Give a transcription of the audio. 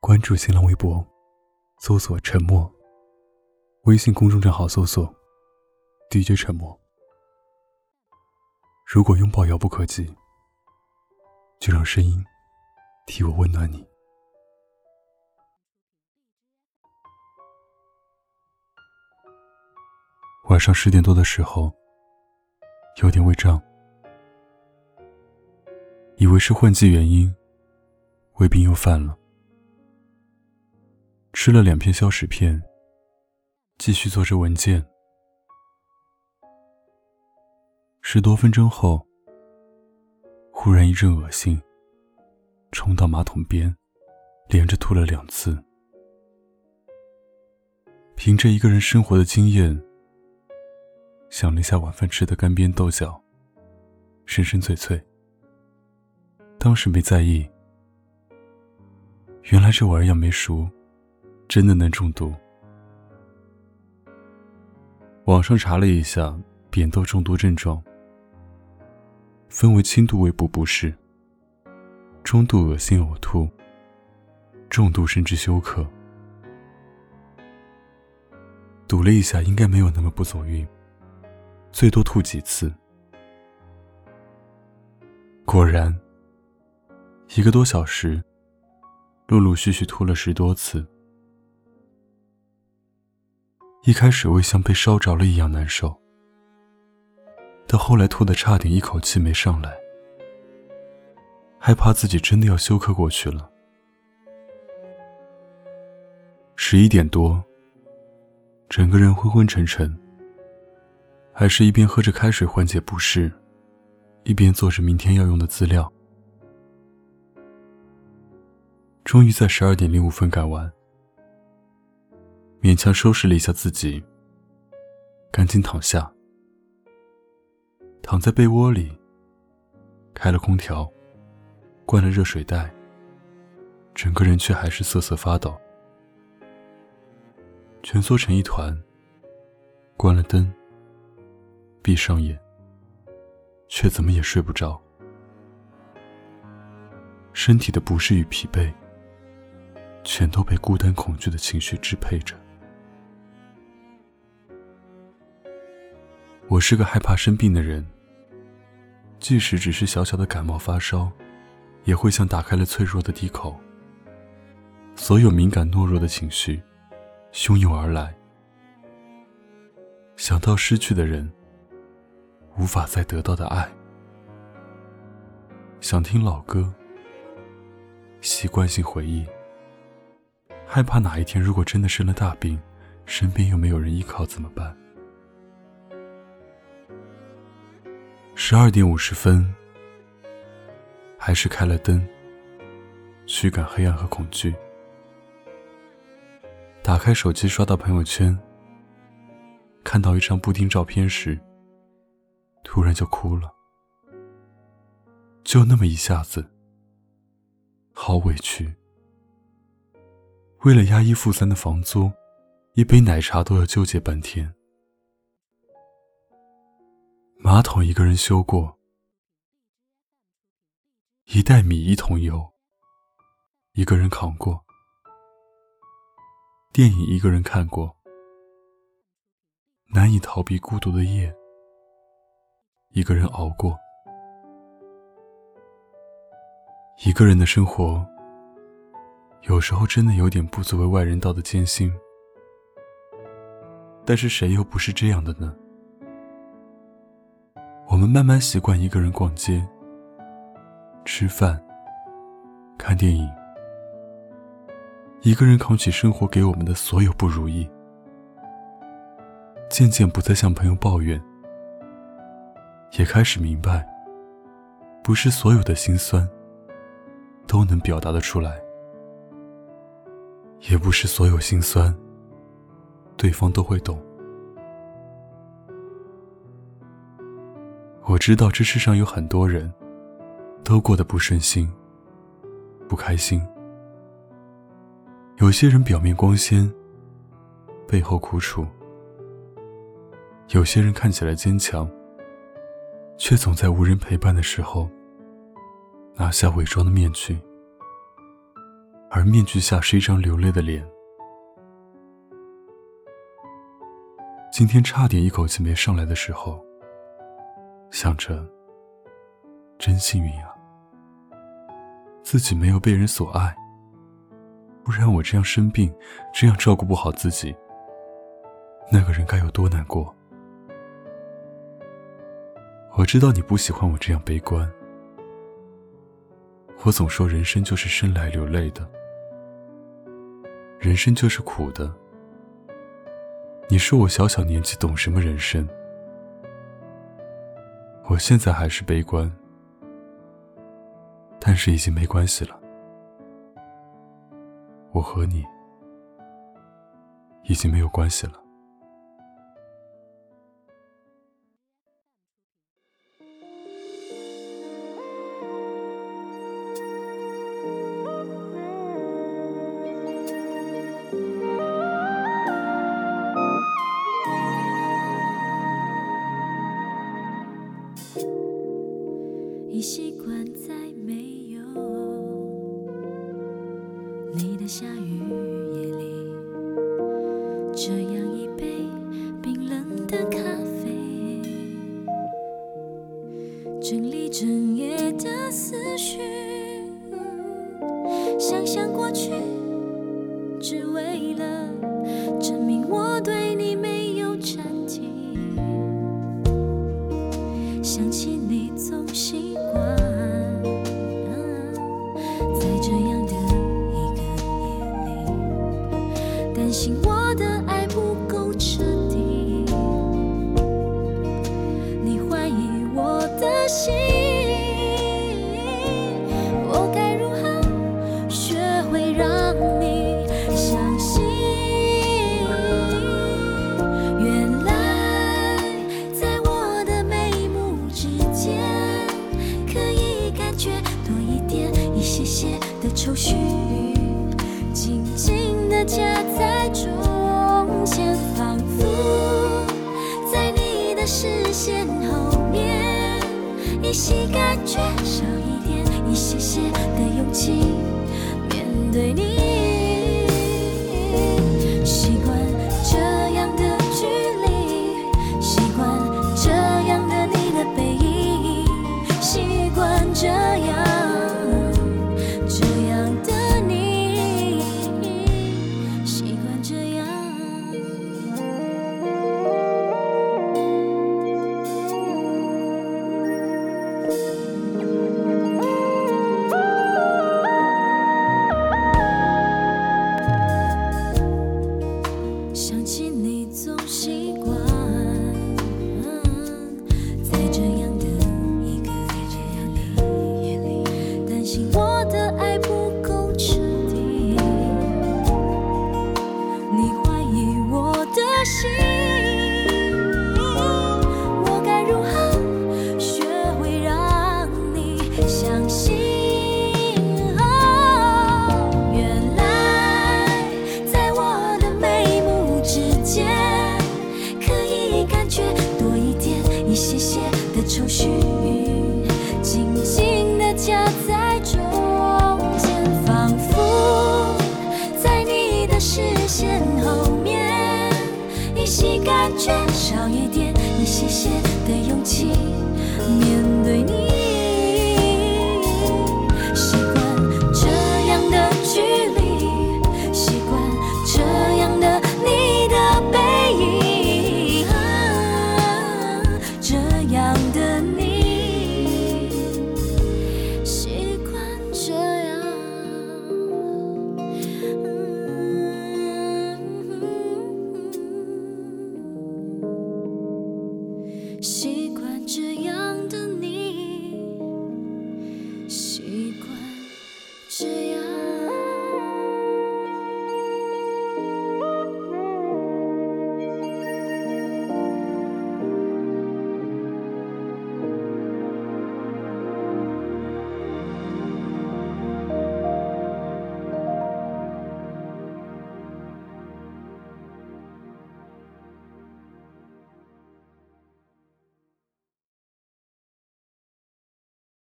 关注新浪微博，搜索“沉默”。微信公众账号搜索 “DJ 沉默”。如果拥抱遥不可及，就让声音替我温暖你。晚上十点多的时候，有点胃胀，以为是换季原因，胃病又犯了。吃了两片消食片，继续做着文件。十多分钟后，忽然一阵恶心，冲到马桶边，连着吐了两次。凭着一个人生活的经验，想了一下晚饭吃的干煸豆角，深深脆脆。当时没在意，原来这玩意儿没熟。真的能中毒？网上查了一下扁豆中毒症状，分为轻度胃部不适、中度恶心呕吐、重度甚至休克。赌了一下，应该没有那么不走运，最多吐几次。果然，一个多小时，陆陆续续吐了十多次。一开始胃像被烧着了一样难受，到后来吐的差点一口气没上来，害怕自己真的要休克过去了。十一点多，整个人昏昏沉沉，还是一边喝着开水缓解不适，一边做着明天要用的资料。终于在十二点零五分赶完。勉强收拾了一下自己，赶紧躺下，躺在被窝里，开了空调，关了热水袋，整个人却还是瑟瑟发抖，蜷缩成一团，关了灯，闭上眼，却怎么也睡不着，身体的不适与疲惫，全都被孤单恐惧的情绪支配着。我是个害怕生病的人，即使只是小小的感冒发烧，也会像打开了脆弱的地口，所有敏感懦弱的情绪汹涌而来。想到失去的人，无法再得到的爱，想听老歌，习惯性回忆，害怕哪一天如果真的生了大病，身边又没有人依靠怎么办？十二点五十分，还是开了灯，驱赶黑暗和恐惧。打开手机刷到朋友圈，看到一张布丁照片时，突然就哭了。就那么一下子，好委屈。为了押一付三的房租，一杯奶茶都要纠结半天。马桶一个人修过，一袋米一桶油，一个人扛过；电影一个人看过，难以逃避孤独的夜，一个人熬过。一个人的生活，有时候真的有点不足为外人道的艰辛，但是谁又不是这样的呢？我们慢慢习惯一个人逛街、吃饭、看电影，一个人扛起生活给我们的所有不如意，渐渐不再向朋友抱怨，也开始明白，不是所有的心酸都能表达得出来，也不是所有心酸对方都会懂。我知道这世上有很多人，都过得不顺心、不开心。有些人表面光鲜，背后苦楚；有些人看起来坚强，却总在无人陪伴的时候，拿下伪装的面具。而面具下是一张流泪的脸。今天差点一口气没上来的时候，想着，真幸运啊，自己没有被人所爱。不然我这样生病，这样照顾不好自己，那个人该有多难过？我知道你不喜欢我这样悲观，我总说人生就是生来流泪的，人生就是苦的。你说我小小年纪懂什么人生？我现在还是悲观，但是已经没关系了。我和你已经没有关系了。下雨。愁绪，紧紧地夹在中间，仿佛在你的视线后面，依稀感觉少一点、一些些的勇气面对你。你总习惯。缺少一点、